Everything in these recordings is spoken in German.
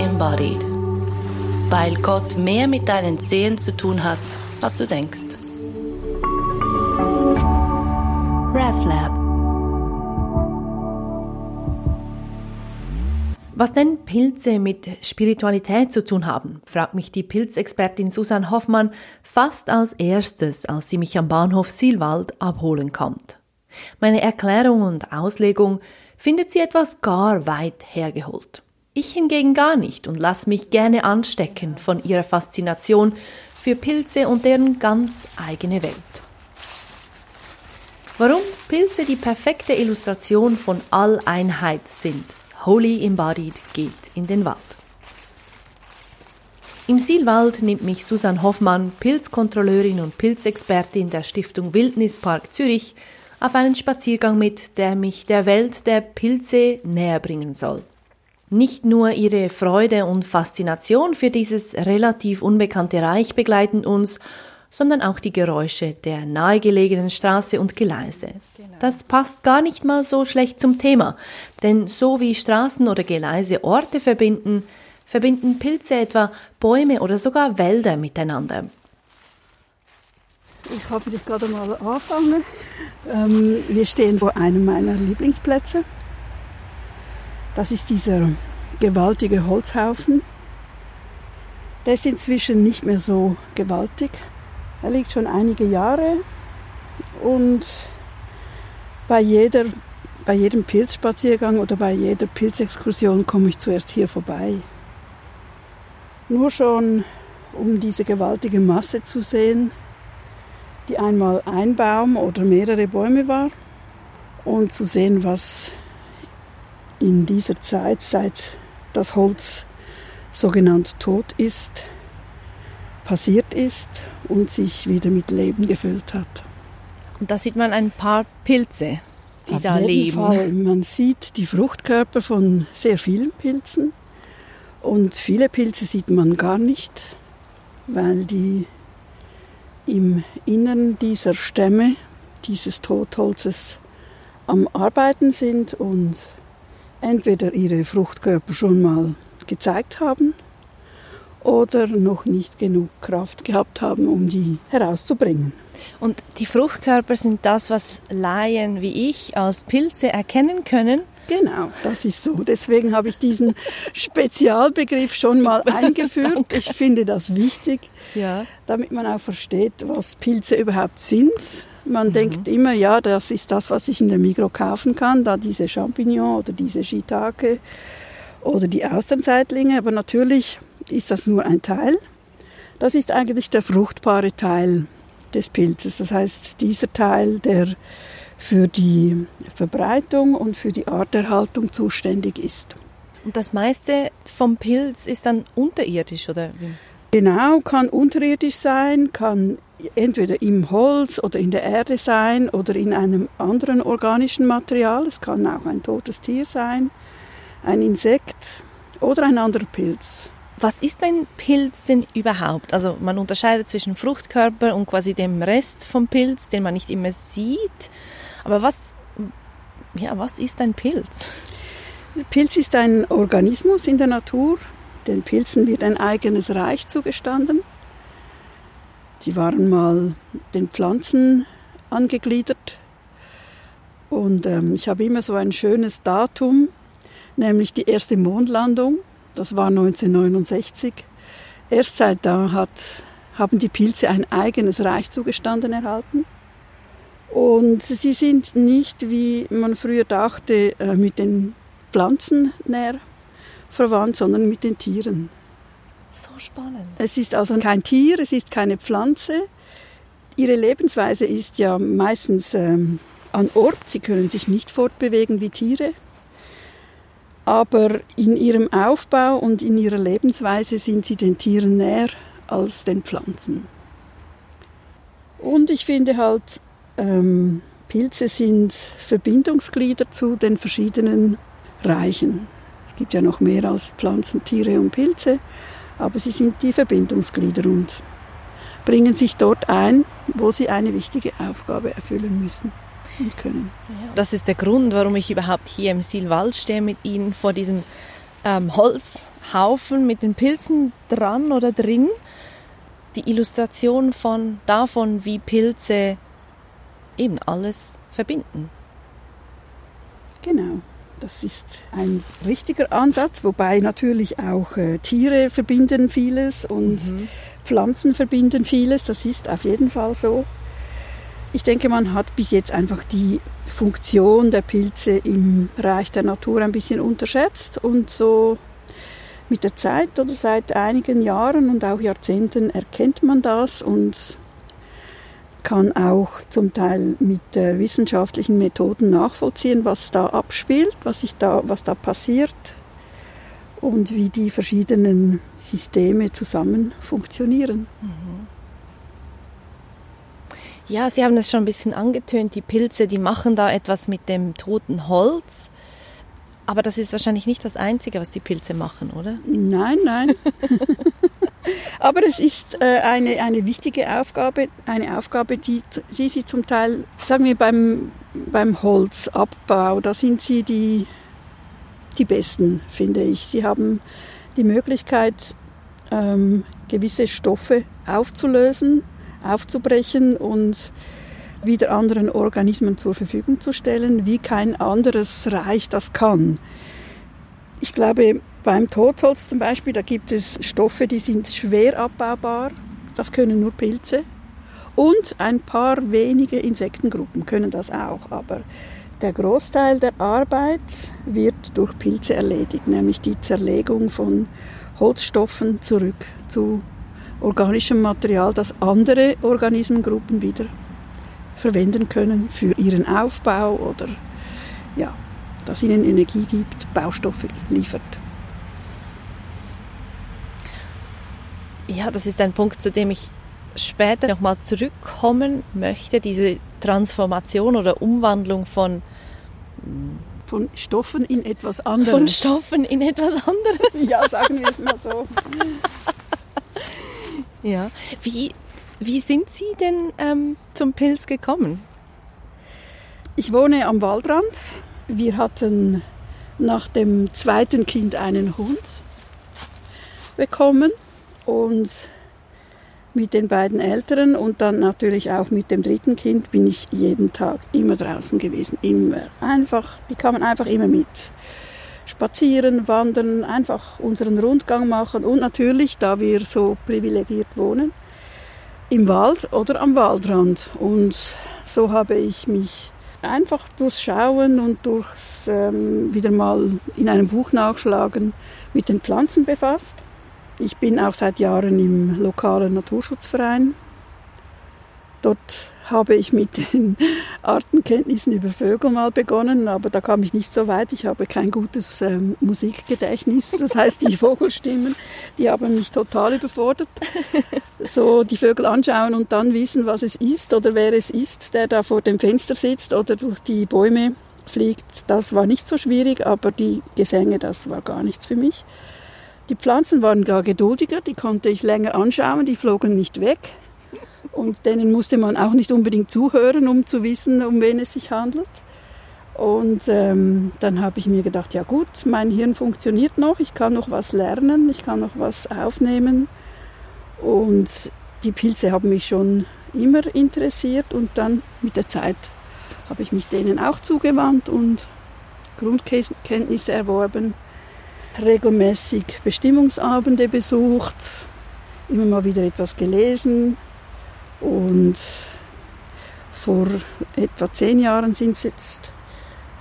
embodied. Weil Gott mehr mit deinen Zehen zu tun hat, als du denkst. RefLab Was denn Pilze mit Spiritualität zu tun haben, fragt mich die Pilzexpertin Susanne Hoffmann fast als erstes, als sie mich am Bahnhof Silwald abholen kommt. Meine Erklärung und Auslegung findet sie etwas gar weit hergeholt. Ich hingegen gar nicht und lasse mich gerne anstecken von ihrer Faszination für Pilze und deren ganz eigene Welt. Warum Pilze die perfekte Illustration von Alleinheit sind, Holy Embodied geht in den Wald. Im Silwald nimmt mich Susanne Hoffmann, Pilzkontrolleurin und Pilzexpertin der Stiftung Wildnispark Zürich, auf einen Spaziergang mit, der mich der Welt der Pilze näher bringen soll. Nicht nur ihre Freude und Faszination für dieses relativ unbekannte Reich begleiten uns, sondern auch die Geräusche der nahegelegenen Straße und Gleise. Genau. Das passt gar nicht mal so schlecht zum Thema, denn so wie Straßen oder Gleise Orte verbinden, verbinden Pilze etwa Bäume oder sogar Wälder miteinander. Ich habe jetzt gerade mal anfangen. Ähm, wir stehen vor einem meiner Lieblingsplätze. Das ist dieser gewaltige Holzhaufen. Der ist inzwischen nicht mehr so gewaltig. Er liegt schon einige Jahre und bei, jeder, bei jedem Pilzspaziergang oder bei jeder Pilzexkursion komme ich zuerst hier vorbei. Nur schon, um diese gewaltige Masse zu sehen, die einmal ein Baum oder mehrere Bäume war und zu sehen, was in dieser Zeit, seit das Holz sogenannt tot ist, passiert ist und sich wieder mit Leben gefüllt hat. Und da sieht man ein paar Pilze, die Auf da jeden leben. Fall. Man sieht die Fruchtkörper von sehr vielen Pilzen und viele Pilze sieht man gar nicht, weil die im Innern dieser Stämme, dieses Totholzes am Arbeiten sind und entweder ihre Fruchtkörper schon mal gezeigt haben oder noch nicht genug Kraft gehabt haben, um die herauszubringen. Und die Fruchtkörper sind das, was Laien wie ich als Pilze erkennen können. Genau, das ist so. Deswegen habe ich diesen Spezialbegriff schon mal eingeführt. Danke. Ich finde das wichtig, Ja. damit man auch versteht, was Pilze überhaupt sind. Man Mhm. denkt immer, ja, das ist das, was ich in der Migro kaufen kann, da diese Champignon oder diese Shiitake oder die Austernseitlinge. Aber natürlich ist das nur ein Teil. Das ist eigentlich der fruchtbare Teil des Pilzes. Das heißt, dieser Teil, der für die Verbreitung und für die Arterhaltung zuständig ist. Und das meiste vom Pilz ist dann unterirdisch, oder? Genau, kann unterirdisch sein, kann entweder im Holz oder in der Erde sein oder in einem anderen organischen Material. Es kann auch ein totes Tier sein, ein Insekt oder ein anderer Pilz. Was ist ein Pilz denn überhaupt? Also man unterscheidet zwischen Fruchtkörper und quasi dem Rest vom Pilz, den man nicht immer sieht. Aber was, ja, was ist ein Pilz? Pilz ist ein Organismus in der Natur. Den Pilzen wird ein eigenes Reich zugestanden. Sie waren mal den Pflanzen angegliedert. Und ähm, ich habe immer so ein schönes Datum, nämlich die erste Mondlandung. Das war 1969. Erst seit da hat, haben die Pilze ein eigenes Reich zugestanden erhalten. Und sie sind nicht, wie man früher dachte, äh, mit den Pflanzen näher verwandt, sondern mit den Tieren. So spannend. Es ist also kein Tier, es ist keine Pflanze. Ihre Lebensweise ist ja meistens ähm, an Ort. Sie können sich nicht fortbewegen wie Tiere. Aber in ihrem Aufbau und in ihrer Lebensweise sind sie den Tieren näher als den Pflanzen. Und ich finde halt, ähm, Pilze sind Verbindungsglieder zu den verschiedenen Reichen. Es gibt ja noch mehr als Pflanzen, Tiere und Pilze, aber sie sind die Verbindungsglieder und bringen sich dort ein, wo sie eine wichtige Aufgabe erfüllen müssen und können. Das ist der Grund, warum ich überhaupt hier im Silwald stehe mit Ihnen vor diesem ähm, Haufen mit den Pilzen dran oder drin. Die Illustration von davon, wie Pilze eben alles verbinden. Genau. Das ist ein richtiger Ansatz, wobei natürlich auch äh, Tiere verbinden vieles und mhm. Pflanzen verbinden vieles. Das ist auf jeden Fall so. Ich denke, man hat bis jetzt einfach die Funktion der Pilze im Bereich der Natur ein bisschen unterschätzt und so mit der Zeit oder seit einigen Jahren und auch Jahrzehnten erkennt man das und kann auch zum Teil mit äh, wissenschaftlichen Methoden nachvollziehen, was da abspielt, was, ich da, was da passiert und wie die verschiedenen Systeme zusammen funktionieren. Mhm. Ja, Sie haben es schon ein bisschen angetönt, die Pilze, die machen da etwas mit dem toten Holz. Aber das ist wahrscheinlich nicht das Einzige, was die Pilze machen, oder? Nein, nein. Aber es ist äh, eine, eine wichtige Aufgabe, eine Aufgabe, die, die sie zum Teil, sagen wir beim, beim Holzabbau, da sind sie die, die Besten, finde ich. Sie haben die Möglichkeit, ähm, gewisse Stoffe aufzulösen, aufzubrechen und wieder anderen Organismen zur Verfügung zu stellen, wie kein anderes Reich das kann. Ich glaube, beim Totholz zum Beispiel, da gibt es Stoffe, die sind schwer abbaubar. Das können nur Pilze. Und ein paar wenige Insektengruppen können das auch. Aber der Großteil der Arbeit wird durch Pilze erledigt, nämlich die Zerlegung von Holzstoffen zurück zu organischem Material, das andere Organismengruppen wieder verwenden können für ihren Aufbau oder ja, das ihnen Energie gibt, Baustoffe liefert. Ja, das ist ein Punkt, zu dem ich später nochmal zurückkommen möchte, diese Transformation oder Umwandlung von von Stoffen in etwas anderes. Von Stoffen in etwas anderes. ja, sagen wir es mal so. ja. Wie, wie sind Sie denn ähm, zum Pilz gekommen? Ich wohne am Waldrand. Wir hatten nach dem zweiten Kind einen Hund bekommen und mit den beiden Älteren und dann natürlich auch mit dem dritten Kind bin ich jeden Tag immer draußen gewesen. Immer. Einfach, die kamen einfach immer mit. Spazieren, wandern, einfach unseren Rundgang machen und natürlich, da wir so privilegiert wohnen, im Wald oder am Waldrand. Und so habe ich mich einfach durchs Schauen und durchs ähm, wieder mal in einem Buch nachschlagen mit den Pflanzen befasst ich bin auch seit Jahren im lokalen Naturschutzverein. Dort habe ich mit den Artenkenntnissen über Vögel mal begonnen, aber da kam ich nicht so weit. Ich habe kein gutes ähm, Musikgedächtnis. Das heißt, die Vogelstimmen, die haben mich total überfordert. So die Vögel anschauen und dann wissen, was es ist oder wer es ist, der da vor dem Fenster sitzt oder durch die Bäume fliegt, das war nicht so schwierig, aber die Gesänge, das war gar nichts für mich. Die Pflanzen waren gar geduldiger, die konnte ich länger anschauen, die flogen nicht weg. Und denen musste man auch nicht unbedingt zuhören, um zu wissen, um wen es sich handelt. Und ähm, dann habe ich mir gedacht, ja gut, mein Hirn funktioniert noch, ich kann noch was lernen, ich kann noch was aufnehmen. Und die Pilze haben mich schon immer interessiert und dann mit der Zeit habe ich mich denen auch zugewandt und Grundkenntnisse erworben regelmäßig Bestimmungsabende besucht, immer mal wieder etwas gelesen und vor etwa zehn Jahren sind es jetzt,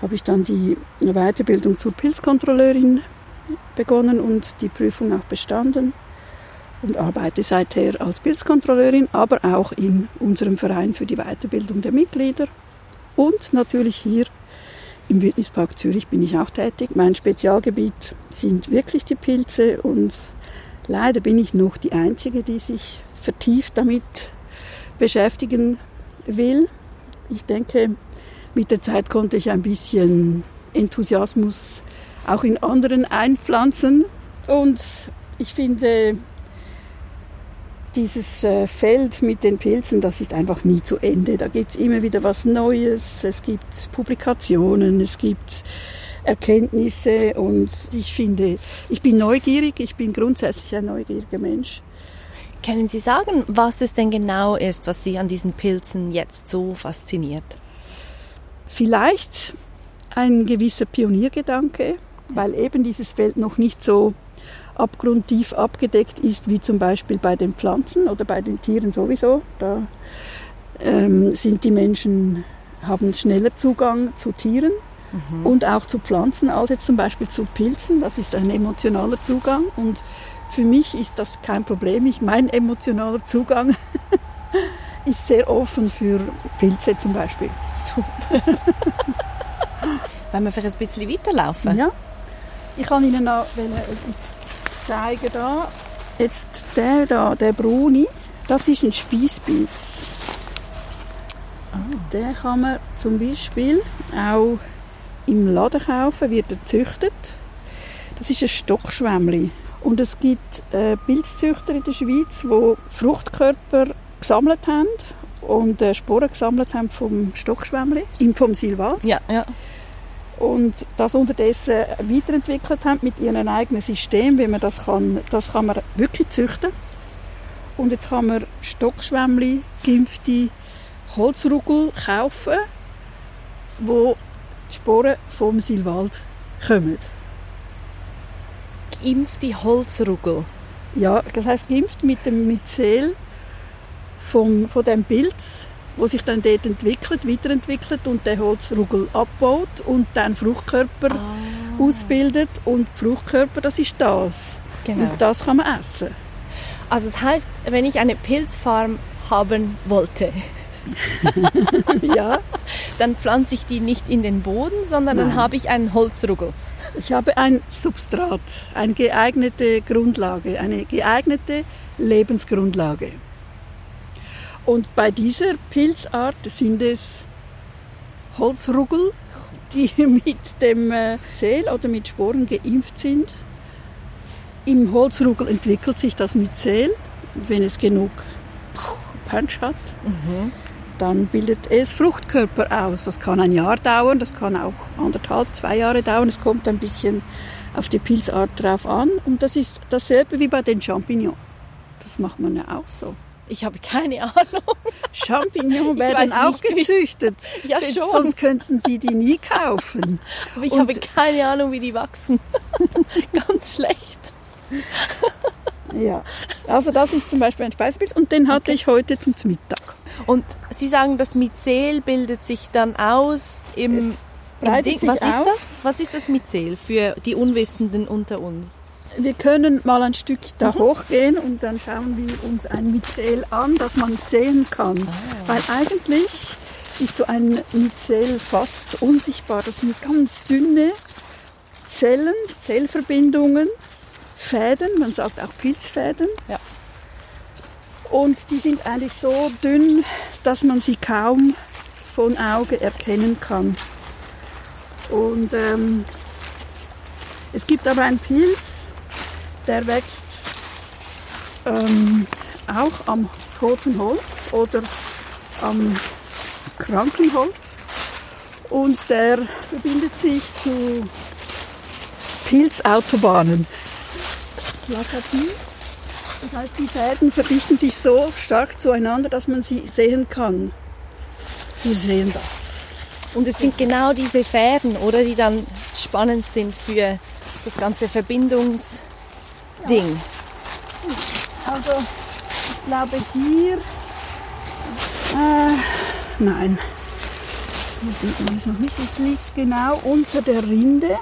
habe ich dann die Weiterbildung zur Pilzkontrolleurin begonnen und die Prüfung auch bestanden und arbeite seither als Pilzkontrolleurin, aber auch in unserem Verein für die Weiterbildung der Mitglieder und natürlich hier im Wildnispark Zürich bin ich auch tätig. Mein Spezialgebiet sind wirklich die Pilze und leider bin ich noch die Einzige, die sich vertieft damit beschäftigen will. Ich denke, mit der Zeit konnte ich ein bisschen Enthusiasmus auch in anderen einpflanzen und ich finde, dieses äh, Feld mit den Pilzen, das ist einfach nie zu Ende. Da gibt es immer wieder was Neues, es gibt Publikationen, es gibt Erkenntnisse und ich finde, ich bin neugierig, ich bin grundsätzlich ein neugieriger Mensch. Können Sie sagen, was es denn genau ist, was Sie an diesen Pilzen jetzt so fasziniert? Vielleicht ein gewisser Pioniergedanke, weil eben dieses Feld noch nicht so abgrundtief abgedeckt ist, wie zum Beispiel bei den Pflanzen oder bei den Tieren sowieso. Da ähm, sind die Menschen, haben schneller Zugang zu Tieren mhm. und auch zu Pflanzen als jetzt zum Beispiel zu Pilzen. Das ist ein emotionaler Zugang und für mich ist das kein Problem. Ich, mein emotionaler Zugang ist sehr offen für Pilze zum Beispiel. Super. Wollen wir vielleicht ein bisschen weiterlaufen? Ja. Ich kann Ihnen noch zeigen da. Jetzt der da, der Bruni, das ist ein Spießpilz. Oh. Den kann man zum Beispiel auch im Laden kaufen, wird er gezüchtet. Das ist ein Stockschwämmli. Und es gibt äh, Pilzzüchter in der Schweiz, die Fruchtkörper gesammelt haben und äh, Sporen gesammelt haben vom Stockschwämmli, vom Silvat. Ja, ja. Und das unterdessen weiterentwickelt haben mit ihrem eigenen System, wie man das kann, das kann man wirklich züchten. Und jetzt kann man Stockschwämmli, geimpfte Holzrugel kaufen, wo die Sporen vom Silwald kommen geimpfte Holzrugel. Ja, das heißt geimpft mit dem Myzel vom, von dem Pilz, wo sich dann dort entwickelt, weiterentwickelt und der Holzrugel abbaut und dann Fruchtkörper ah. ausbildet und Fruchtkörper, das ist das. Genau. Und das kann man essen. Also das heißt, wenn ich eine Pilzfarm haben wollte, ja. dann pflanze ich die nicht in den Boden, sondern Nein. dann habe ich einen Holzrugel. Ich habe ein Substrat, eine geeignete Grundlage, eine geeignete Lebensgrundlage. Und bei dieser Pilzart sind es Holzrugel, die mit dem äh, Zell oder mit Sporen geimpft sind. Im Holzrugel entwickelt sich das Myzel, wenn es genug Punch hat. Mhm dann bildet es Fruchtkörper aus. Das kann ein Jahr dauern, das kann auch anderthalb, zwei Jahre dauern. Es kommt ein bisschen auf die Pilzart drauf an. Und das ist dasselbe wie bei den Champignons. Das macht man ja auch so. Ich habe keine Ahnung. Champignons werden auch nicht, gezüchtet. Wie... Ja, schon. Sonst könnten Sie die nie kaufen. Aber ich Und habe keine Ahnung, wie die wachsen. Ganz schlecht. ja, also das ist zum Beispiel ein Speisebild und den hatte okay. ich heute zum Mittag. Und Sie sagen, das Myzel bildet sich dann aus im, im Ding. Was ist das? Was ist das Myzel für die Unwissenden unter uns? Wir können mal ein Stück da mhm. hochgehen und dann schauen wir uns ein Myzel an, das man sehen kann. Ah. Weil eigentlich ist so ein Myzel fast unsichtbar. Das sind ganz dünne Zellen, Zellverbindungen, Fäden, man sagt auch Pilzfäden. Ja. Und die sind eigentlich so dünn, dass man sie kaum von Auge erkennen kann. Und ähm, es gibt aber einen Pilz, der wächst ähm, auch am toten Holz oder am kranken Holz. Und der verbindet sich zu Pilzautobahnen. Das heißt, die Fäden verdichten sich so stark zueinander, dass man sie sehen kann. Wir sehen das. Und es sind genau diese Fäden, oder, die dann spannend sind für das ganze Verbindungsding. Ja. Also, ich glaube hier, äh, nein, hier sieht man es noch nicht, es liegt genau unter der Rinde.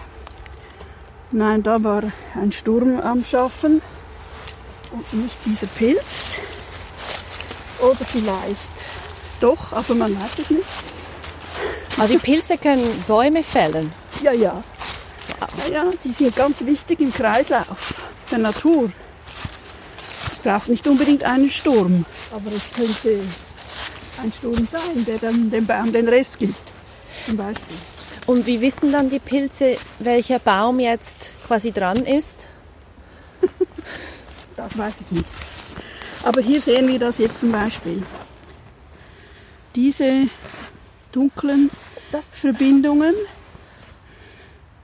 Nein, da war ein Sturm am Schaffen und nicht dieser Pilz. Oder vielleicht doch, aber man weiß es nicht. Also die Pilze können Bäume fällen? Ja, ja. Ja, ja, die sind ganz wichtig im Kreislauf der Natur. Es braucht nicht unbedingt einen Sturm, aber es könnte ein Sturm sein, der dann dem Baum den Rest gibt, zum Beispiel. Und wie wissen dann die Pilze, welcher Baum jetzt quasi dran ist? Das weiß ich nicht. Aber hier sehen wir das jetzt zum Beispiel. Diese dunklen das Verbindungen,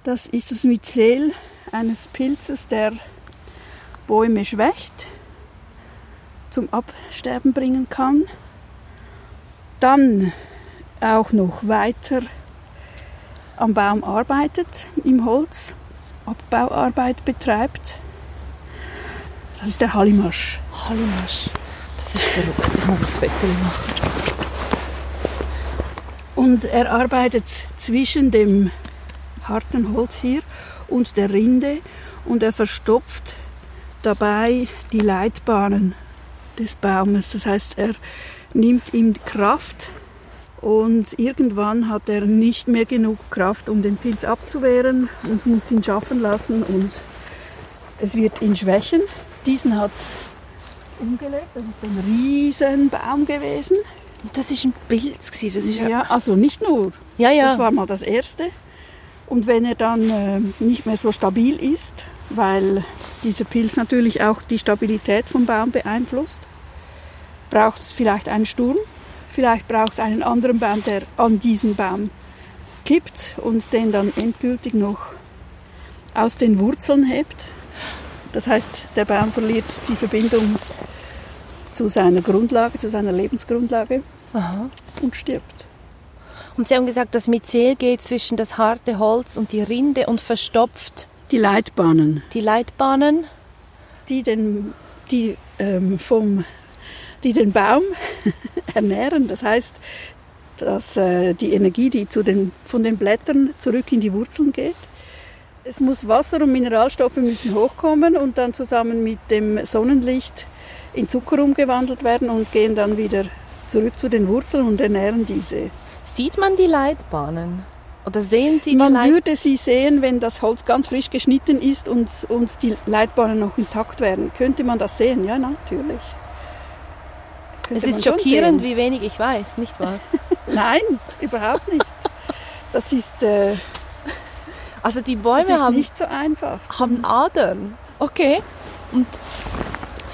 Das ist das Myzel eines Pilzes, der Bäume schwächt, zum Absterben bringen kann. Dann auch noch weiter am Baum arbeitet, im Holz, Abbauarbeit betreibt. Das ist der Hallimasch. Hallimasch. Das ist verrückt. Ich muss ein Foto machen. Und er arbeitet zwischen dem harten Holz hier und der Rinde und er verstopft dabei die Leitbahnen des Baumes. Das heißt, er nimmt ihm Kraft und irgendwann hat er nicht mehr genug Kraft, um den Pilz abzuwehren und muss ihn schaffen lassen und es wird ihn schwächen. Diesen hat es umgelegt. Das ist ein riesen Baum gewesen. Das ist ein Pilz. Das ist ja, also nicht nur. Ja, ja. Das war mal das Erste. Und wenn er dann äh, nicht mehr so stabil ist, weil dieser Pilz natürlich auch die Stabilität vom Baum beeinflusst, braucht es vielleicht einen Sturm, vielleicht braucht es einen anderen Baum, der an diesen Baum kippt und den dann endgültig noch aus den Wurzeln hebt. Das heißt, der Baum verliert die Verbindung zu seiner Grundlage, zu seiner Lebensgrundlage Aha. und stirbt. Und Sie haben gesagt, das Myzel geht zwischen das harte Holz und die Rinde und verstopft Die Leitbahnen, die Leitbahnen. die den, die, ähm, vom, die den Baum ernähren. Das heißt, dass äh, die Energie, die zu den, von den Blättern zurück in die Wurzeln geht. Es muss Wasser und Mineralstoffe müssen hochkommen und dann zusammen mit dem Sonnenlicht in Zucker umgewandelt werden und gehen dann wieder zurück zu den Wurzeln und ernähren diese. Sieht man die Leitbahnen? Oder sehen Sie Man Leitbahnen? würde sie sehen, wenn das Holz ganz frisch geschnitten ist und, und die Leitbahnen noch intakt wären. Könnte man das sehen? Ja, natürlich. Das Es ist schockierend, wie wenig ich weiß, nicht wahr? Nein, überhaupt nicht. Das ist, äh, Also die das Bäume ist haben, nicht so einfach. haben Adern. Okay. Und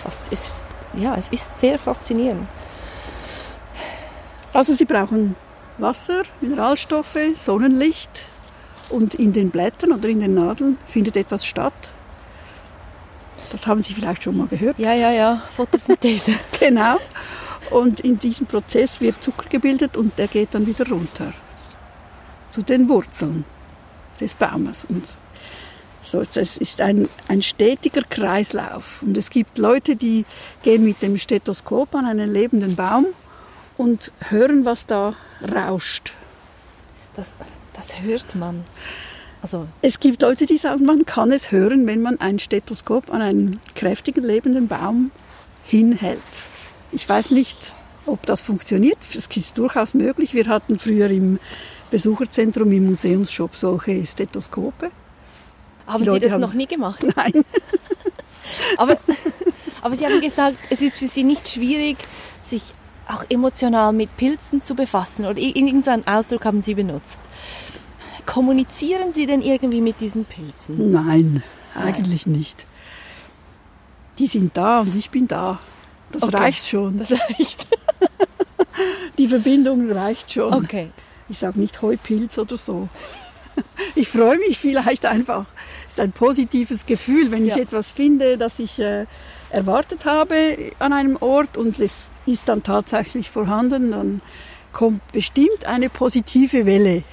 fast ist, ja, es ist sehr faszinierend. Also sie brauchen Wasser, Mineralstoffe, Sonnenlicht und in den Blättern oder in den Nadeln findet etwas statt. Das haben Sie vielleicht schon mal gehört. Ja, ja, ja, Photosynthese. Genau. Und in diesem Prozess wird Zucker gebildet und der geht dann wieder runter zu den Wurzeln des Baumes. Und so, das ist ein, ein stetiger Kreislauf. Und es gibt Leute, die gehen mit dem Stethoskop an einen lebenden Baum und hören, was da rauscht. Das, das hört man. Also, Es gibt Leute, die sagen, man kann es hören, wenn man ein Stethoskop an einen kräftigen lebenden Baum hinhält. Ich weiß nicht, ob das funktioniert. Es ist durchaus möglich. Wir hatten früher im Besucherzentrum im Museumsshop solche Stethoskope. haben Sie das haben- noch nie gemacht? Nein. Aber, aber Sie haben gesagt, es ist für Sie nicht schwierig, sich auch emotional mit Pilzen zu befassen. Oder ir- irgendeinen Ausdruck haben Sie benutzt. Kommunizieren Sie denn irgendwie mit diesen Pilzen? Nein, eigentlich nicht. Die sind da und ich bin da. Das Okay. reicht schon. Das reicht. Die Verbindung reicht schon. Okay. Ich sage nicht Heupilz oder so. Ich freue mich vielleicht einfach. Es ist ein positives Gefühl, wenn ich Ja. etwas finde, das ich äh, erwartet habe an einem Ort und es ist dann tatsächlich vorhanden, dann kommt bestimmt eine positive Welle.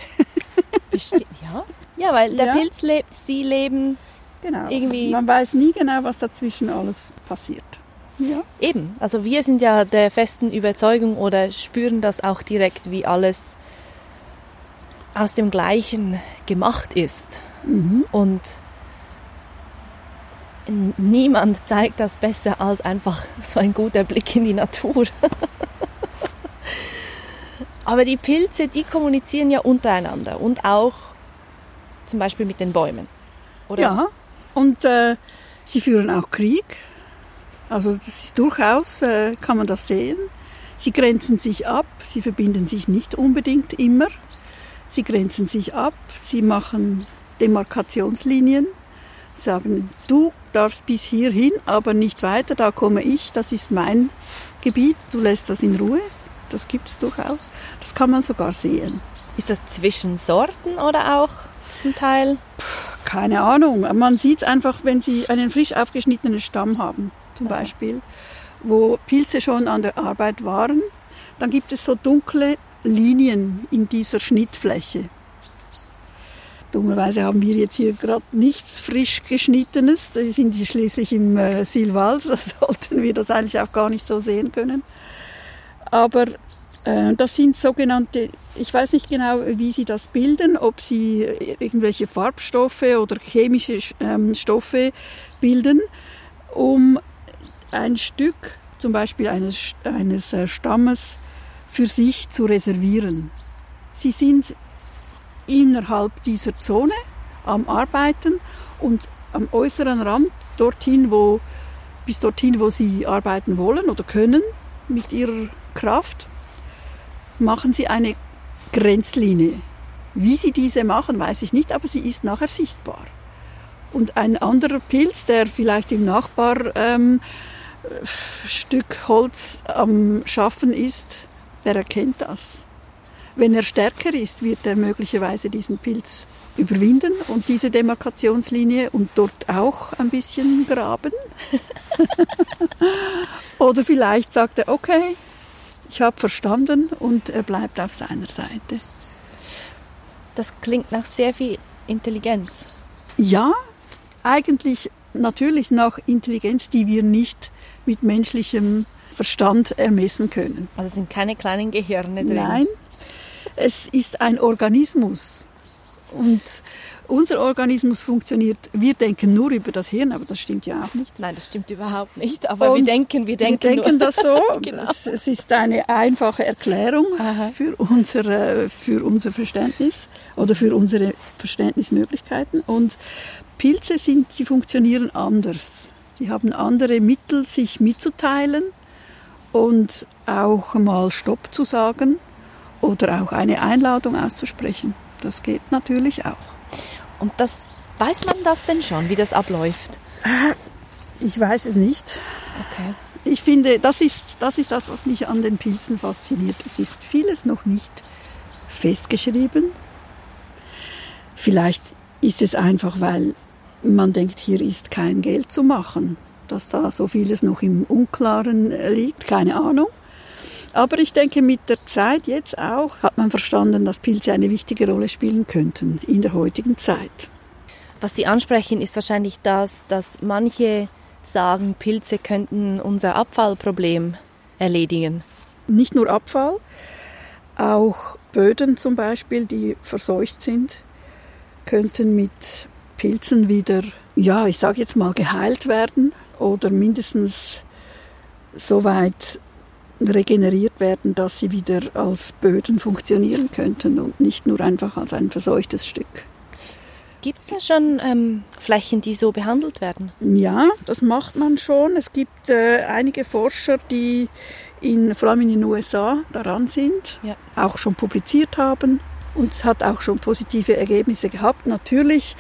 Besti ja? Ja, weil der Ja. Pilz lebt, Sie leben Genau. Irgendwie- Man weiß nie genau, was dazwischen alles passiert. Ja. eben. Also wir sind ja der festen Überzeugung oder spüren das auch direkt, wie alles aus dem Gleichen gemacht ist. Und n- niemand zeigt das besser als einfach so ein guter Blick in die Natur. Aber die Pilze, die kommunizieren ja untereinander und auch zum Beispiel mit den Bäumen. Oder? Ja, und äh, sie führen auch Krieg. Also das ist durchaus, äh, kann man das sehen. Sie grenzen sich ab, sie verbinden sich nicht unbedingt immer. Sie grenzen sich ab, sie machen Demarkationslinien, sagen, du darfst bis hierhin, aber nicht weiter, da komme ich, das ist mein Gebiet, du lässt das in Ruhe. Das gibt es durchaus. Das kann man sogar sehen. Ist das zwischen Sorten oder auch zum Teil? Keine Ahnung. Man sieht es einfach, wenn Sie einen frisch aufgeschnittenen Stamm haben, zum Beispiel, wo Pilze schon an der Arbeit waren, dann gibt es so dunkle Linien in dieser Schnittfläche. Dummerweise haben wir jetzt hier gerade nichts frisch geschnittenes. Da sind sie schließlich im äh, Silvals, da sollten wir das eigentlich auch gar nicht so sehen können. Aber äh, das sind sogenannte, ich weiß nicht genau, wie sie das bilden, ob sie irgendwelche Farbstoffe oder chemische ähm, Stoffe bilden, um ein Stück zum Beispiel eines, eines äh, Stammes für sich zu reservieren. Sie sind innerhalb dieser Zone am Arbeiten und am äußeren Rand, dorthin, wo, bis dorthin, wo sie arbeiten wollen oder können mit ihrer Kraft, machen sie eine Grenzlinie. Wie sie diese machen, weiß ich nicht, aber sie ist nachher sichtbar. Und ein anderer Pilz, der vielleicht im Nachbarstück ähm, Holz am Schaffen ist, der erkennt das. Wenn er stärker ist, wird er möglicherweise diesen Pilz überwinden und diese Demarkationslinie und dort auch ein bisschen graben. Oder vielleicht sagt er, okay, ich habe verstanden und er bleibt auf seiner Seite. Das klingt nach sehr viel Intelligenz. Ja, eigentlich natürlich nach Intelligenz, die wir nicht mit menschlichem Verstand ermessen können. Also sind keine kleinen Gehirne drin. Nein, es ist ein Organismus. Und unser Organismus funktioniert, wir denken nur über das Hirn, aber das stimmt ja auch nicht. Nein, das stimmt überhaupt nicht. Aber Und wir denken, wir denken, wir denken das so. genau. es, es, ist eine einfache Erklärung für unser, für unser Verständnis oder für unsere Verständnismöglichkeiten. Und Pilze sind, sie funktionieren anders. Sie haben andere Mittel, sich mitzuteilen und auch mal Stopp zu sagen oder auch eine Einladung auszusprechen. Das geht natürlich auch. Und das weiß man das denn schon, wie das abläuft? Ich weiß es nicht. Okay. Ich finde, das ist, das ist das, was mich an den Pilzen fasziniert. Es ist vieles noch nicht festgeschrieben. Vielleicht ist es einfach, weil man denkt, hier ist kein Geld zu machen, dass da so vieles noch im Unklaren liegt, keine Ahnung. Aber ich denke, mit der Zeit jetzt auch hat man verstanden, dass Pilze eine wichtige Rolle spielen könnten in der heutigen Zeit. Was Sie ansprechen, ist wahrscheinlich das, dass manche sagen, Pilze könnten unser Abfallproblem erledigen. Nicht nur Abfall, auch Böden zum Beispiel, die verseucht sind, könnten mit Pilzen wieder, ja, ich sage jetzt mal, geheilt werden oder mindestens so weit regeneriert werden, dass sie wieder als Böden funktionieren könnten und nicht nur einfach als ein verseuchtes Stück. Gibt es da schon ähm, Flächen, die so behandelt werden? Ja, das macht man schon. Es gibt äh, einige Forscher, die in, vor allem in den USA daran sind, ja. auch schon publiziert haben und es hat auch schon positive Ergebnisse gehabt. Natürlich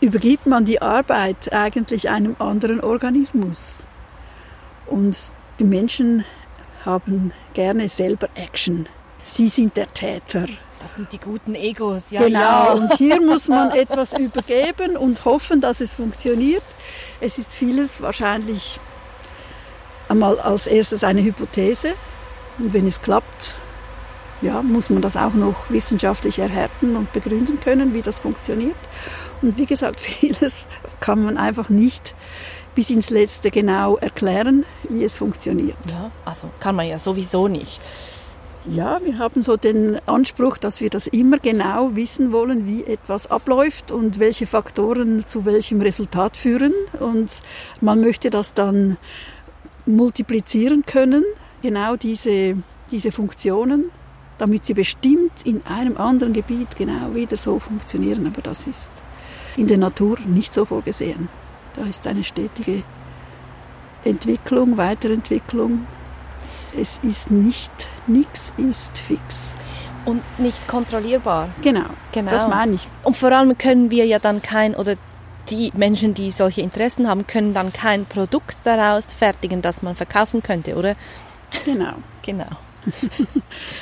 übergibt man die Arbeit eigentlich einem anderen Organismus. Und die Menschen haben gerne selber Action. Sie sind der Täter. Das sind die guten Egos, ja. Genau, ja. und hier muss man etwas übergeben und hoffen, dass es funktioniert. Es ist vieles wahrscheinlich einmal als erstes eine Hypothese. Und wenn es klappt, ja, muss man das auch noch wissenschaftlich erhärten und begründen können, wie das funktioniert. Und wie gesagt, vieles kann man einfach nicht bis ins Letzte genau erklären, wie es funktioniert. Ja, also kann man ja sowieso nicht. Ja, wir haben so den Anspruch, dass wir das immer genau wissen wollen, wie etwas abläuft und welche Faktoren zu welchem Resultat führen. Und man möchte das dann multiplizieren können, genau diese, diese Funktionen, damit sie bestimmt in einem anderen Gebiet genau wieder so funktionieren. Aber das ist in der Natur nicht so vorgesehen. Da ist eine stetige Entwicklung, Weiterentwicklung. Es ist nicht, nichts ist fix. Und nicht kontrollierbar. Genau, genau, das meine ich. Und vor allem können wir ja dann kein, oder die Menschen, die solche Interessen haben, können dann kein Produkt daraus fertigen, das man verkaufen könnte, oder? Genau. Genau.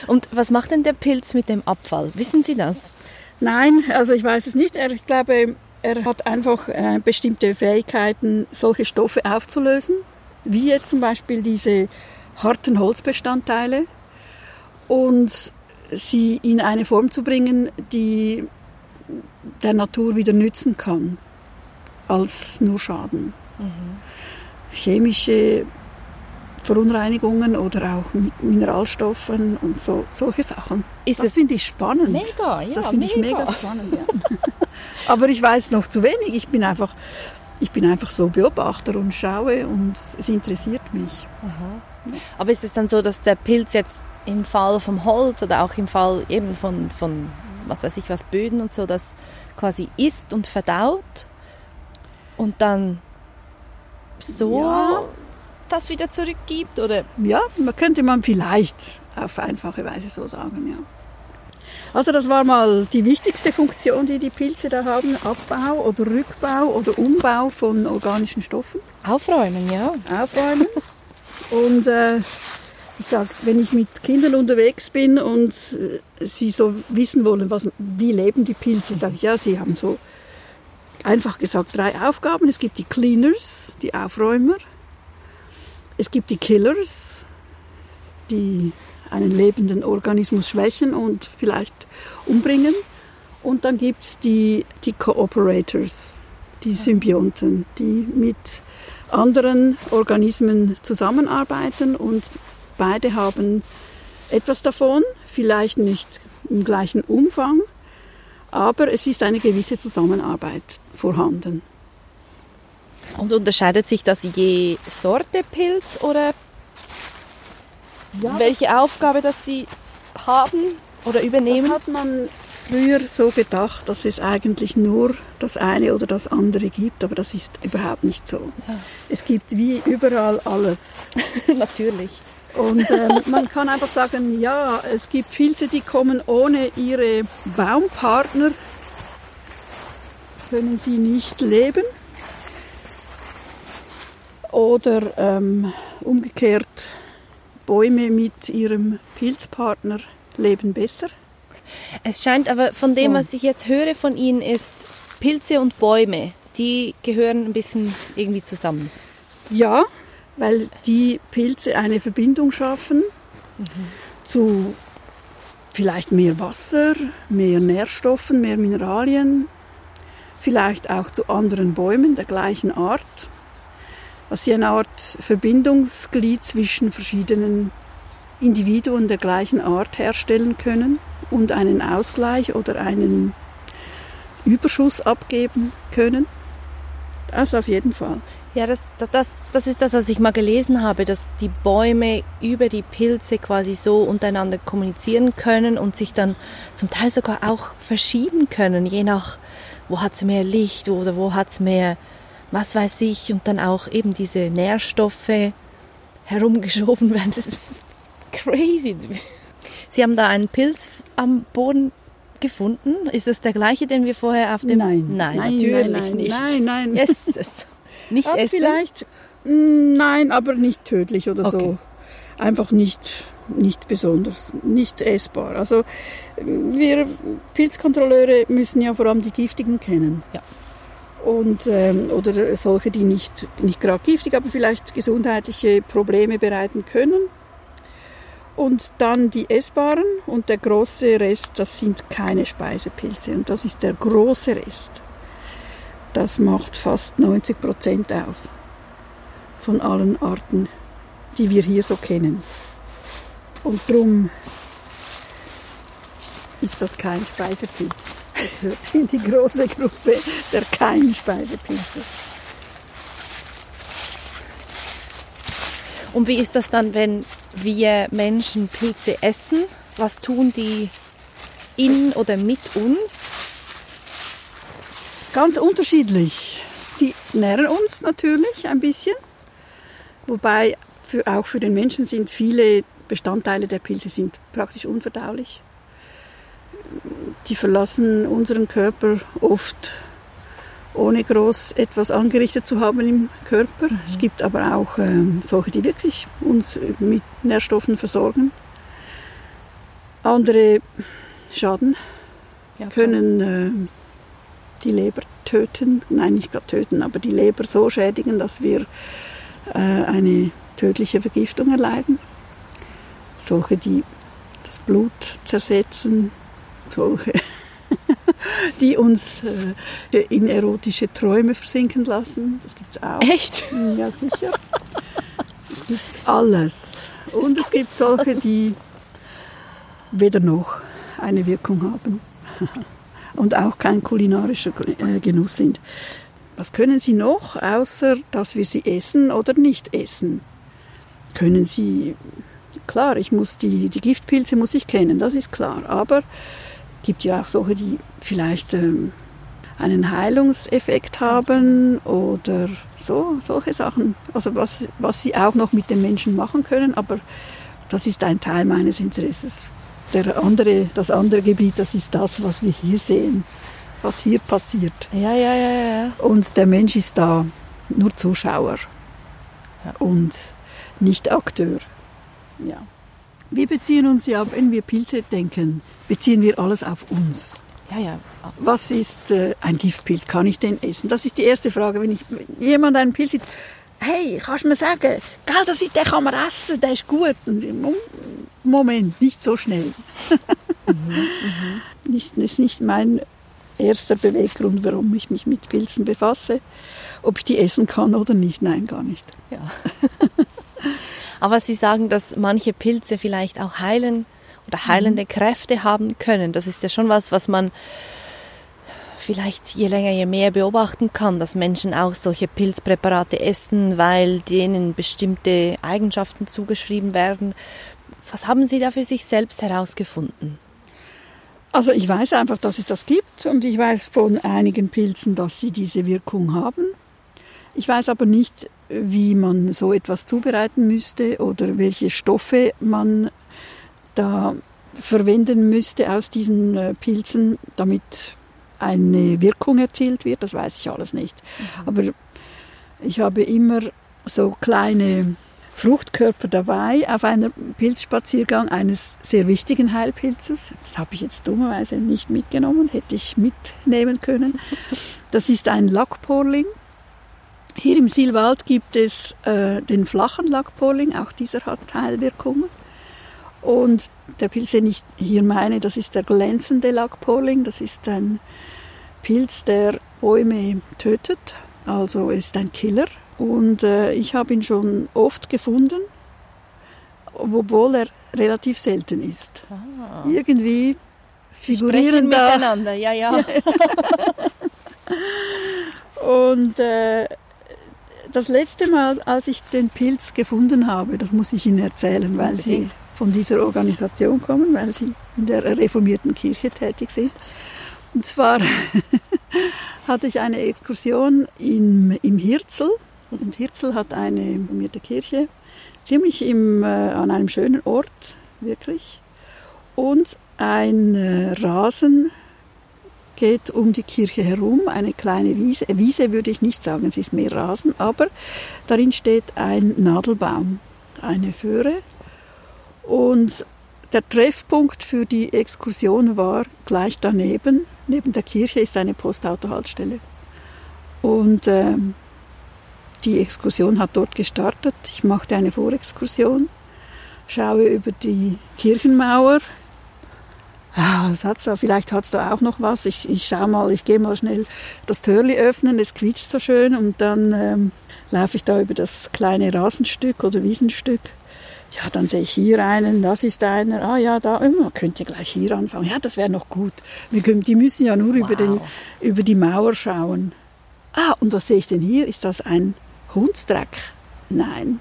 Und was macht denn der Pilz mit dem Abfall? Wissen Sie das? Nein, also ich weiß es nicht. Ich glaube, Er hat einfach äh, bestimmte Fähigkeiten, solche Stoffe aufzulösen, wie jetzt zum Beispiel diese harten Holzbestandteile und sie in eine Form zu bringen, die der Natur wieder nützen kann, als nur Schaden. Mhm. Chemische Verunreinigungen oder auch Mineralstoffen und so, solche Sachen. Ist das, das finde ich spannend. Mega, ja. Das finde ich mega spannend, ja. Aber ich weiß noch zu wenig. Ich bin einfach, ich bin einfach so Beobachter und schaue und es interessiert mich. Aha. Aber ist es dann so, dass der Pilz jetzt im Fall vom Holz oder auch im Fall eben von, von was weiß ich was, Böden und so, das quasi isst und verdaut und dann so ja. Das wieder zurückgibt? Oder? Ja, man könnte man vielleicht auf einfache Weise so sagen, ja. Also das war mal die wichtigste Funktion, die die Pilze da haben, Abbau oder Rückbau oder Umbau von organischen Stoffen. Aufräumen, ja. Aufräumen. Und äh, ich sage, wenn ich mit Kindern unterwegs bin und äh, sie so wissen wollen, was, wie leben die Pilze, sage ich, ja, sie haben so einfach gesagt drei Aufgaben. Es gibt die Cleaners, die Aufräumer. Es gibt die Killers, die einen lebenden Organismus schwächen und vielleicht umbringen. Und dann gibt es die, die Cooperators, die Symbionten, die mit anderen Organismen zusammenarbeiten und beide haben etwas davon, vielleicht nicht im gleichen Umfang, aber es ist eine gewisse Zusammenarbeit vorhanden. Und unterscheidet sich das je Sorte Pilz oder ja, welche Aufgabe das sie haben oder übernehmen? Das hat man früher so gedacht, dass es eigentlich nur das eine oder das andere gibt, aber das ist überhaupt nicht so. Ja. Es gibt wie überall alles. Natürlich. Und ähm, man kann einfach sagen, ja, es gibt Pilze, die kommen ohne ihre Baumpartner, können sie nicht leben. Oder ähm, umgekehrt, Bäume mit ihrem Pilzpartner leben besser. Es scheint aber von dem, was ich jetzt höre von Ihnen, ist Pilze und Bäume, die gehören ein bisschen irgendwie zusammen. Ja, weil die Pilze eine Verbindung schaffen mhm. zu vielleicht mehr Wasser, mehr Nährstoffen, mehr Mineralien, vielleicht auch zu anderen Bäumen der gleichen Art, was sie eine Art Verbindungsglied zwischen verschiedenen Individuen der gleichen Art herstellen können und einen Ausgleich oder einen Überschuss abgeben können. Das auf jeden Fall. Ja, das, das, das ist das, was ich mal gelesen habe, dass die Bäume über die Pilze quasi so untereinander kommunizieren können und sich dann zum Teil sogar auch verschieben können, je nach, wo hat es mehr Licht oder wo hat es mehr, was weiß ich, und dann auch eben diese Nährstoffe herumgeschoben werden. Das ist crazy. Sie haben da einen Pilz am Boden gefunden. Ist das der gleiche, den wir vorher auf dem... Nein, nein, nein natürlich nein, nicht. Nein, nein. Yes, nicht aber essen? Vielleicht, mm, nein, aber nicht tödlich oder okay. so. Einfach nicht, nicht besonders, nicht essbar. Also wir Pilzkontrolleure müssen ja vor allem die giftigen kennen. Ja. Und, ähm, oder solche, die nicht, nicht gerade giftig, aber vielleicht gesundheitliche Probleme bereiten können. Und dann die essbaren und der große Rest, das sind keine Speisepilze. Und das ist der große Rest. Das macht fast 90 Prozent aus von allen Arten, die wir hier so kennen. Und darum ist das kein Speisepilz. In die große Gruppe der kein Speisepilze. Und wie ist das dann, wenn wir Menschen Pilze essen? Was tun die in oder mit uns? Ganz unterschiedlich. Die nähren uns natürlich ein bisschen, wobei für, auch für den Menschen sind viele Bestandteile der Pilze sind praktisch unverdaulich. Die verlassen unseren Körper oft ohne groß etwas angerichtet zu haben im Körper. Mhm. Es gibt aber auch ähm, solche, die wirklich uns mit Nährstoffen versorgen. Andere schaden, ja, können äh, die Leber töten, nein, nicht gerade töten, aber die Leber so schädigen, dass wir äh, eine tödliche Vergiftung erleiden. Solche, die das Blut zersetzen, solche, die uns äh, in erotische Träume versinken lassen. Das gibt es auch. Echt? Ja, sicher. Es gibt alles. Und es gibt solche, die weder noch eine Wirkung haben und auch kein kulinarischer äh, Genuss sind. Was können Sie noch, außer dass wir sie essen oder nicht essen? Können Sie, klar, ich muss die, die Giftpilze muss ich kennen, das ist klar, aber gibt ja auch solche, die vielleicht ähm, einen Heilungseffekt haben oder so, solche Sachen. Also was, was sie auch noch mit den Menschen machen können, aber das ist ein Teil meines Interesses. Der andere, das andere Gebiet, das ist das, was wir hier sehen, was hier passiert. Ja, ja, ja, ja. Und der Mensch ist da nur Zuschauer Ja. und nicht Akteur. Ja. Wir beziehen uns ja, wenn wir Pilze denken, beziehen wir alles auf uns. Ja, ja. Was ist äh, ein Giftpilz? Kann ich den essen? Das ist die erste Frage. Wenn, ich, wenn jemand einen Pilz sieht, hey, kannst du mir sagen, gell, das ist, den kann man essen, der ist gut. Moment, nicht so schnell. nicht, das ist nicht mein erster Beweggrund, warum ich mich mit Pilzen befasse. Ob ich die essen kann oder nicht, nein, gar nicht. Ja. Aber Sie sagen, dass manche Pilze vielleicht auch heilen oder heilende Kräfte haben können. Das ist ja schon was, was man vielleicht je länger, je mehr beobachten kann, dass Menschen auch solche Pilzpräparate essen, weil denen bestimmte Eigenschaften zugeschrieben werden. Was haben Sie da für sich selbst herausgefunden? Also ich weiß einfach, dass es das gibt und ich weiß von einigen Pilzen, dass sie diese Wirkung haben. Ich weiß aber nicht, wie man so etwas zubereiten müsste oder welche Stoffe man da verwenden müsste aus diesen äh, Pilzen, damit eine Wirkung erzielt wird. Das weiß ich alles nicht. Aber ich habe immer so kleine Fruchtkörper dabei auf einem Pilzspaziergang eines sehr wichtigen Heilpilzes. Das habe ich jetzt dummerweise nicht mitgenommen, hätte ich mitnehmen können. Das ist ein Lackporling. Hier im Silwald gibt es äh, den flachen Lackporling, auch dieser hat Heilwirkungen. Und der Pilz, den ich hier meine, das ist der glänzende Lackporling. Das ist ein Pilz, der Bäume tötet, also ist ein Killer. Und äh, ich habe ihn schon oft gefunden, obwohl er relativ selten ist. Irgendwie figurieren Sprechen da miteinander, ja, ja. Und äh, das letzte Mal, als ich den Pilz gefunden habe, das muss ich Ihnen erzählen, weil Sie von dieser Organisation kommen, weil Sie in der reformierten Kirche tätig sind. Und zwar hatte ich eine Exkursion im, im Hirzel. Und Hirzel hat eine reformierte Kirche, ziemlich im, äh, an einem schönen Ort, wirklich. Und ein äh, Rasen geht um die Kirche herum, eine kleine Wiese. Wiese würde ich nicht sagen, es ist mehr Rasen, aber darin steht ein Nadelbaum, eine Föhre. Und der Treffpunkt für die Exkursion war gleich daneben. Neben der Kirche ist eine Postautohaltestelle. Und ähm, die Exkursion hat dort gestartet. Ich machte eine Vorexkursion, schaue über die Kirchenmauer. Ah, was hat's da? Vielleicht hat es da auch noch was. Ich, ich schaue mal, ich gehe mal schnell das Türli öffnen, es quietscht so schön und dann ähm, laufe ich da über das kleine Rasenstück oder Wiesenstück. Ja, dann sehe ich hier einen, das ist einer, ah ja, da, oh, man könnte gleich hier anfangen. Ja, das wäre noch gut. Wir können, die müssen ja nur über, den, über die Mauer schauen. Ah, und was sehe ich denn hier? Ist das ein Hundsdreck? Nein.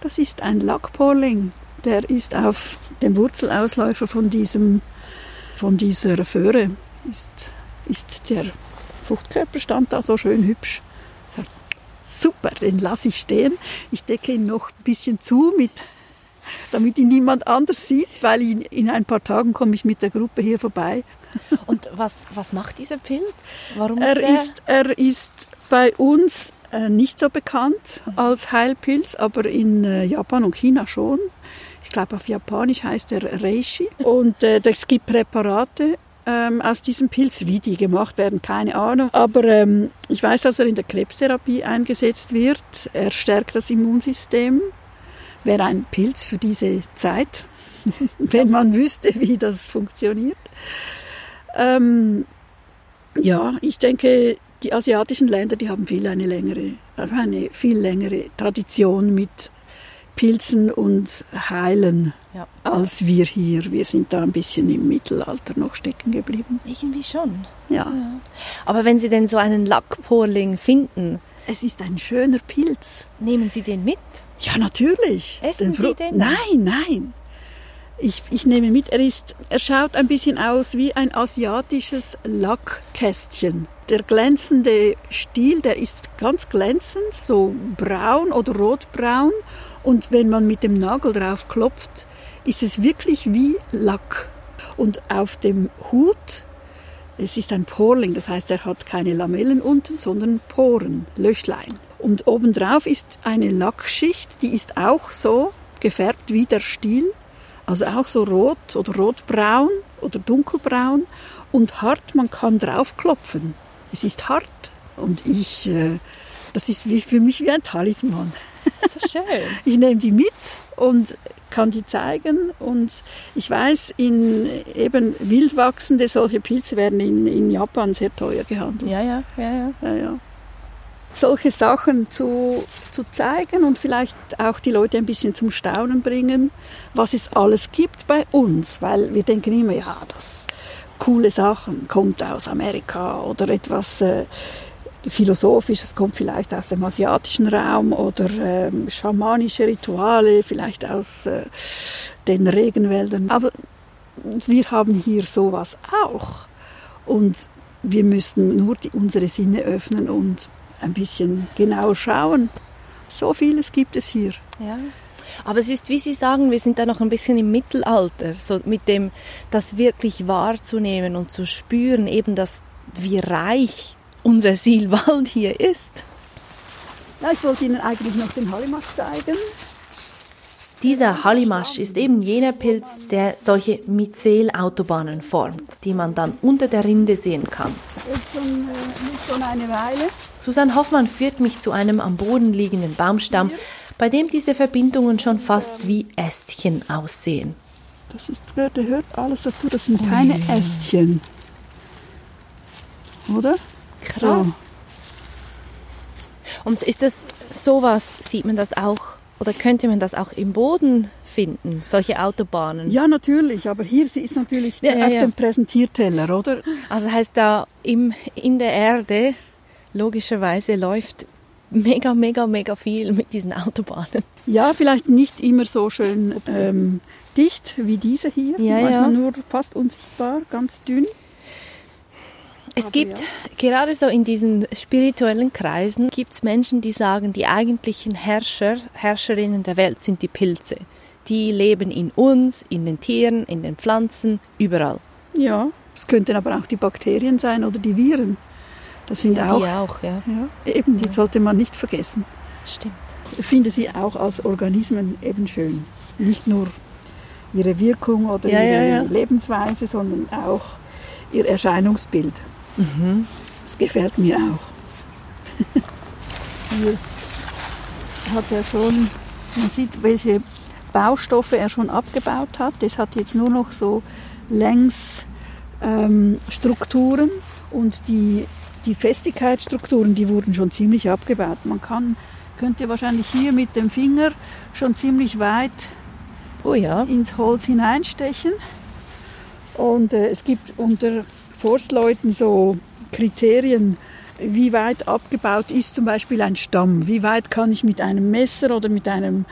Das ist ein Lackporling. Der ist auf dem Wurzelausläufer von, diesem, von dieser Föhre. Ist, ist der Fruchtkörper stand da so schön hübsch. Super, den lasse ich stehen. Ich decke ihn noch ein bisschen zu, mit, damit ihn niemand anders sieht, weil in, in ein paar Tagen komme ich mit der Gruppe hier vorbei. Und was, was macht dieser Pilz? Warum ist Er ist, er ist bei uns äh, nicht so bekannt als Heilpilz, aber in äh, Japan und China schon. Ich glaube, auf Japanisch heißt er Reishi. Und äh, es gibt Präparate, äh, ähm, aus diesem Pilz. Wie die gemacht werden, keine Ahnung. Aber ähm, ich weiß, dass er in der Krebstherapie eingesetzt wird. Er stärkt das Immunsystem. Wäre ein Pilz für diese Zeit, wenn man wüsste, wie das funktioniert. Ähm, ja, ich denke, die asiatischen Länder, die haben viel eine längere, eine viel längere Tradition mit Pilzen und Heilen ja. als wir hier. Wir sind da ein bisschen im Mittelalter noch stecken geblieben. Irgendwie schon. Ja. ja. Aber wenn Sie denn so einen Lackporling finden, es ist ein schöner Pilz. Nehmen Sie den mit? Ja, natürlich. Essen den Sie den? Nein, nein. Ich, ich nehme mit, er, ist, er schaut ein bisschen aus wie ein asiatisches Lackkästchen. Der glänzende Stiel, der ist ganz glänzend, so braun oder rotbraun. Und wenn man mit dem Nagel drauf klopft, ist es wirklich wie Lack. Und auf dem Hut, es ist ein Porling, das heißt, er hat keine Lamellen unten, sondern Poren, Löchlein. Und obendrauf ist eine Lackschicht, die ist auch so gefärbt wie der Stiel also auch so rot oder rotbraun oder dunkelbraun und hart, man kann draufklopfen. Es ist hart und ich, äh, das ist wie, für mich wie ein Talisman. schön. Ich nehme die mit und kann die zeigen und ich weiß, in eben wild wachsende solche Pilze werden in, in Japan sehr teuer gehandelt. Ja, ja, ja, ja. ja, ja solche Sachen zu, zu zeigen und vielleicht auch die Leute ein bisschen zum Staunen bringen, was es alles gibt bei uns, weil wir denken immer, ja, das coole Sachen kommt aus Amerika oder etwas äh, Philosophisches kommt vielleicht aus dem asiatischen Raum oder äh, schamanische Rituale vielleicht aus äh, den Regenwäldern. Aber wir haben hier sowas auch und wir müssten nur die, unsere Sinne öffnen und ein bisschen genau schauen. So vieles gibt es hier. Ja. Aber es ist, wie Sie sagen, wir sind da noch ein bisschen im Mittelalter, so mit dem, das wirklich wahrzunehmen und zu spüren, eben, dass wie reich unser Silwald hier ist. Ja, ich wollte Ihnen eigentlich noch den Hallimasch zeigen. Dieser Hallimasch ist eben jener Pilz, der solche Myzel-Autobahnen formt, die man dann unter der Rinde sehen kann. Ist schon, äh, schon eine Weile. Susanne Hoffmann führt mich zu einem am Boden liegenden Baumstamm, bei dem diese Verbindungen schon fast wie Ästchen aussehen. Das ist, gehört alles dazu, das sind keine oh, Ästchen. Oder? Krass. So. Und ist das sowas, sieht man das auch, oder könnte man das auch im Boden finden, solche Autobahnen? Ja, natürlich, aber hier ist natürlich ja, ja, auf ja. dem Präsentierteller, oder? Also heißt da im, in der Erde logischerweise läuft mega, mega, mega viel mit diesen Autobahnen. Ja, vielleicht nicht immer so schön ähm, dicht wie diese hier. Ja, Manchmal ja. nur fast unsichtbar, ganz dünn. Es gibt ja. gerade so in diesen spirituellen Kreisen gibt Menschen, die sagen, die eigentlichen Herrscher, Herrscherinnen der Welt sind die Pilze. Die leben in uns, in den Tieren, in den Pflanzen, überall. Ja, es könnten aber auch die Bakterien sein oder die Viren. Das sind ja, auch, die auch, ja. ja eben, die ja. sollte man nicht vergessen. Stimmt. Ich finde sie auch als Organismen eben schön. Nicht nur ihre Wirkung oder ihre Lebensweise, sondern auch ihr Erscheinungsbild. Mhm. Das gefällt mir auch. Hier hat er schon, man sieht, welche Baustoffe er schon abgebaut hat. Das hat jetzt nur noch so Längsstrukturen ähm, und die die Festigkeitsstrukturen, die wurden schon ziemlich abgebaut. Man kann, könnte wahrscheinlich hier mit dem Finger schon ziemlich weit oh ja. ins Holz hineinstechen. Und äh, es gibt unter Forstleuten so Kriterien, wie weit abgebaut ist zum Beispiel ein Stamm. Wie weit kann ich mit einem Messer oder mit einem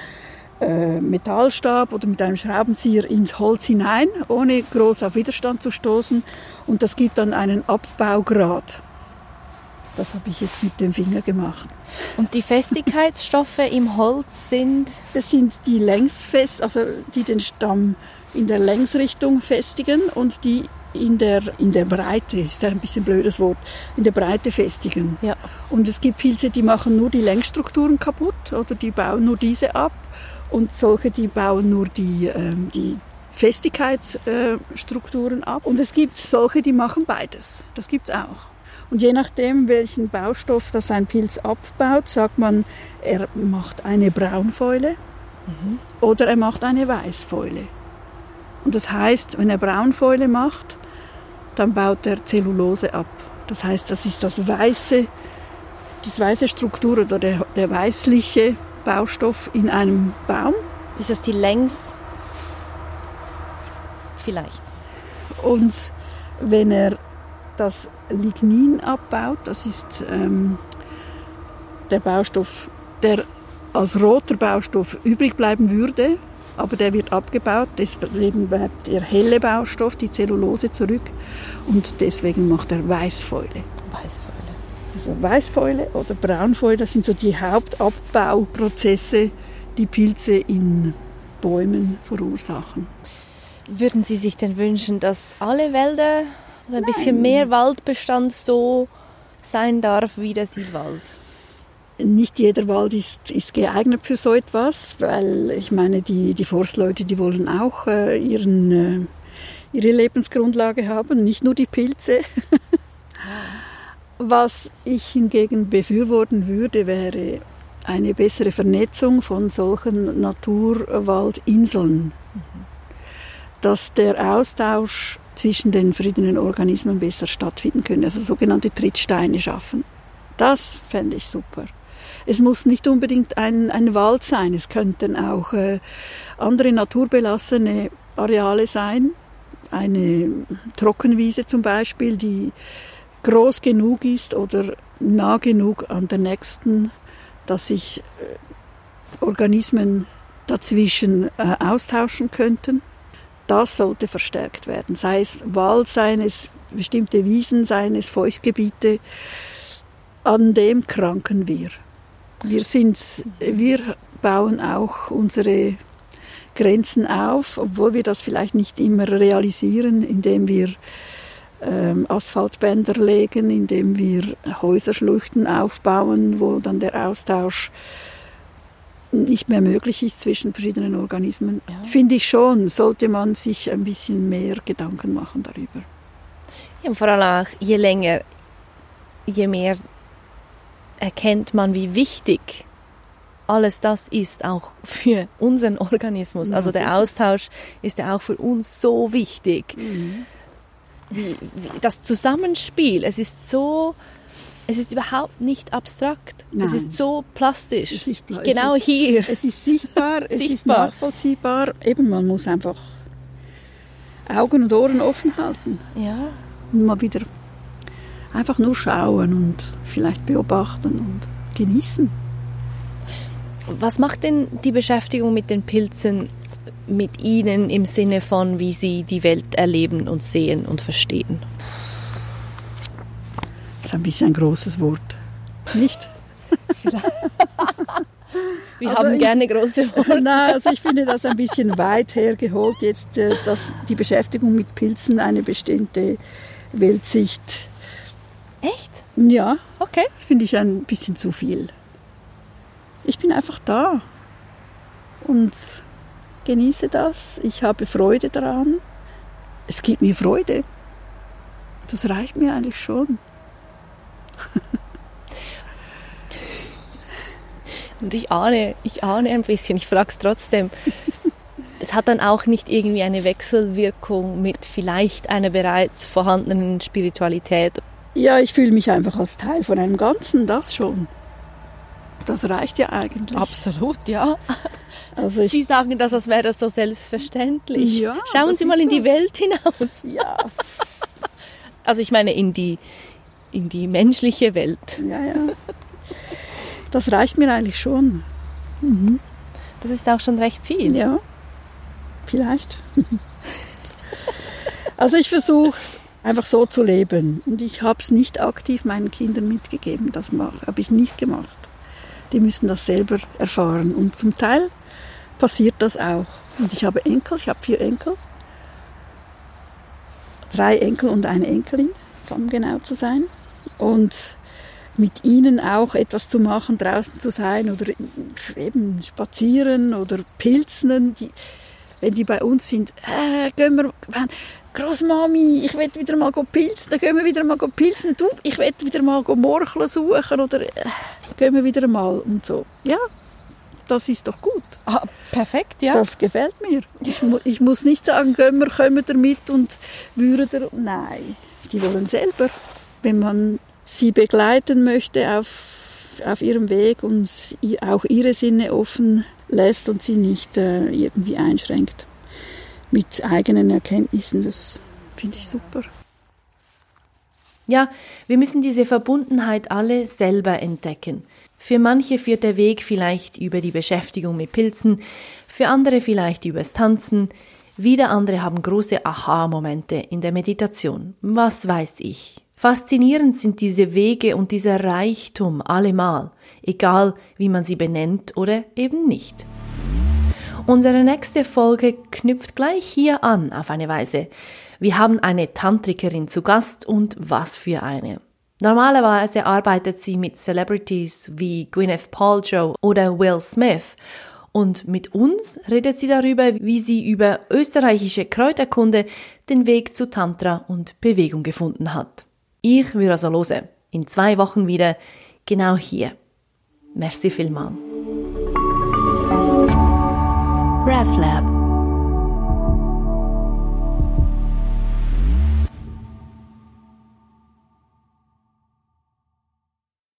äh, Metallstab oder mit einem Schraubenzieher ins Holz hinein, ohne groß auf Widerstand zu stoßen. Und das gibt dann einen Abbaugrad. Das habe ich jetzt mit dem Finger gemacht. Und die Festigkeitsstoffe im Holz sind? Das sind die längsfest, also die den Stamm in der Längsrichtung festigen und die in der, in der Breite, ist ein bisschen ein blödes Wort, in der Breite festigen. Ja. Und es gibt Pilze, die machen nur die Längsstrukturen kaputt oder die bauen nur diese ab und solche, die bauen nur die, ähm, die Festigkeitsstrukturen ab. Und es gibt solche, die machen beides. Das gibt es auch. Und je nachdem, welchen Baustoff das ein Pilz abbaut, sagt man, er macht eine Braunfäule mhm. oder er macht eine Weißfäule. Und das heißt, wenn er Braunfäule macht, dann baut er Zellulose ab. Das heißt, das ist das weiße, das weiße Struktur oder der, der weißliche Baustoff in einem Baum. Ist das die Längs? Vielleicht. Und wenn er das Lignin abbaut, das ist ähm, der Baustoff, der als roter Baustoff übrig bleiben würde, aber der wird abgebaut, deswegen bleibt der helle Baustoff, die Zellulose zurück und deswegen macht er Weißfäule. Weißfäule. Also Weißfäule oder Braunfäule, das sind so die Hauptabbauprozesse, die Pilze in Bäumen verursachen. Würden Sie sich denn wünschen, dass alle Wälder oder ein Nein. bisschen mehr Waldbestand so sein darf wie der Silwald? Nicht jeder Wald ist, ist geeignet für so etwas, weil ich meine, die, die Forstleute, die wollen auch äh, ihren, äh, ihre Lebensgrundlage haben, nicht nur die Pilze. Was ich hingegen befürworten würde, wäre eine bessere Vernetzung von solchen Naturwaldinseln. Dass der Austausch zwischen den verschiedenen Organismen besser stattfinden könnte, also sogenannte Trittsteine schaffen. Das fände ich super. Es muss nicht unbedingt ein, ein Wald sein, es könnten auch äh, andere naturbelassene Areale sein, eine Trockenwiese zum Beispiel, die groß genug ist oder nah genug an der nächsten, dass sich äh, Organismen dazwischen äh, austauschen könnten. Das sollte verstärkt werden, sei es Wald, seien es bestimmte Wiesen, seien es Feuchtgebiete. An dem kranken wir. Wir, sind, wir bauen auch unsere Grenzen auf, obwohl wir das vielleicht nicht immer realisieren, indem wir ähm, Asphaltbänder legen, indem wir Häuserschluchten aufbauen, wo dann der Austausch nicht mehr möglich ist zwischen verschiedenen Organismen. Ja. Finde ich schon, sollte man sich ein bisschen mehr Gedanken machen darüber. Ja, und vor allem auch, je länger, je mehr erkennt man, wie wichtig alles das ist auch für unseren Organismus. Also der Austausch ist ja auch für uns so wichtig. Mhm wie, wie, das Zusammenspiel, es ist so, es ist überhaupt nicht abstrakt. Nein. Es ist so plastisch. Es ist pla genau es ist, hier. Es ist sichtbar, es ist nachvollziehbar. Eben, man muss einfach Augen und Ohren offen halten. Ja. Und mal wieder einfach nur schauen und vielleicht beobachten und genießen. Was macht denn die Beschäftigung mit den Pilzen mit ihnen im Sinne von, wie sie die Welt erleben und sehen und verstehen? Das ist ein bisschen ein großes Wort, nicht? Wir also haben ich, gerne große Worte. Nein, also ich finde das ein bisschen weit hergeholt, jetzt, äh, dass die Beschäftigung mit Pilzen eine bestimmte Weltsicht. Echt? Ja. Okay. Das finde ich ein bisschen zu viel. Ich bin einfach da. Und genieße das, ich habe Freude daran. Es gibt mir Freude. Das reicht mir eigentlich schon. Und ich ahne, ich ahne ein bisschen, ich frage es trotzdem. Es hat dann auch nicht irgendwie eine Wechselwirkung mit vielleicht einer bereits vorhandenen Spiritualität. Ja, ich fühle mich einfach als Teil von einem Ganzen, das schon. Das reicht ja eigentlich. Absolut, ja. Also Sie sagen das, als wäre das so selbstverständlich. Ja, Schauen Sie mal in die Welt hinaus. Ja. Also ich meine in die, in die menschliche Welt. Ja, ja. Das reicht mir eigentlich schon. Mhm. Das ist auch schon recht viel. Ja, vielleicht. also ich versuche es einfach so zu leben. Und ich habe es nicht aktiv meinen Kindern mitgegeben. Das habe ich nicht gemacht. Die müssen das selber erfahren. Und zum Teil passiert das auch. Und ich habe Enkel, ich habe vier Enkel. Drei Enkel und eine Enkelin, um genau zu sein. Und mit ihnen auch etwas zu machen, draußen zu sein oder eben spazieren oder pilzen. Die, wenn die bei uns sind, äh, gehen wir, Großmami, ich will wieder mal pilzen, dann gehen wir wieder mal pilzen. Du, ich will wieder mal Morcheln suchen oder äh, gehen wir wieder mal und so. Ja, das ist doch gut. Ah, perfekt, ja. Das gefällt mir. Ich, ich muss nicht sagen, gehen wir, kommen wir mit und würden. Nein, die wollen selber. Wenn man sie begleiten möchte auf, auf ihrem Weg und auch ihre Sinne offen lässt und sie nicht äh, irgendwie einschränkt mit eigenen Erkenntnissen, das finde ich super. Ja, wir müssen diese Verbundenheit alle selber entdecken. Für manche führt der Weg vielleicht über die Beschäftigung mit Pilzen, für andere vielleicht übers Tanzen, wieder andere haben große Aha-Momente in der Meditation. Was weiß ich. Faszinierend sind diese Wege und dieser Reichtum allemal, egal wie man sie benennt oder eben nicht. Unsere nächste Folge knüpft gleich hier an auf eine Weise. Wir haben eine Tantrikerin zu Gast und was für eine. Normalerweise arbeitet sie mit Celebrities wie Gwyneth Paltrow oder Will Smith und mit uns redet sie darüber, wie sie über österreichische Kräuterkunde den Weg zu Tantra und Bewegung gefunden hat. Ich würde also hören. In zwei Wochen wieder, genau hier. Merci vielmals. RefLab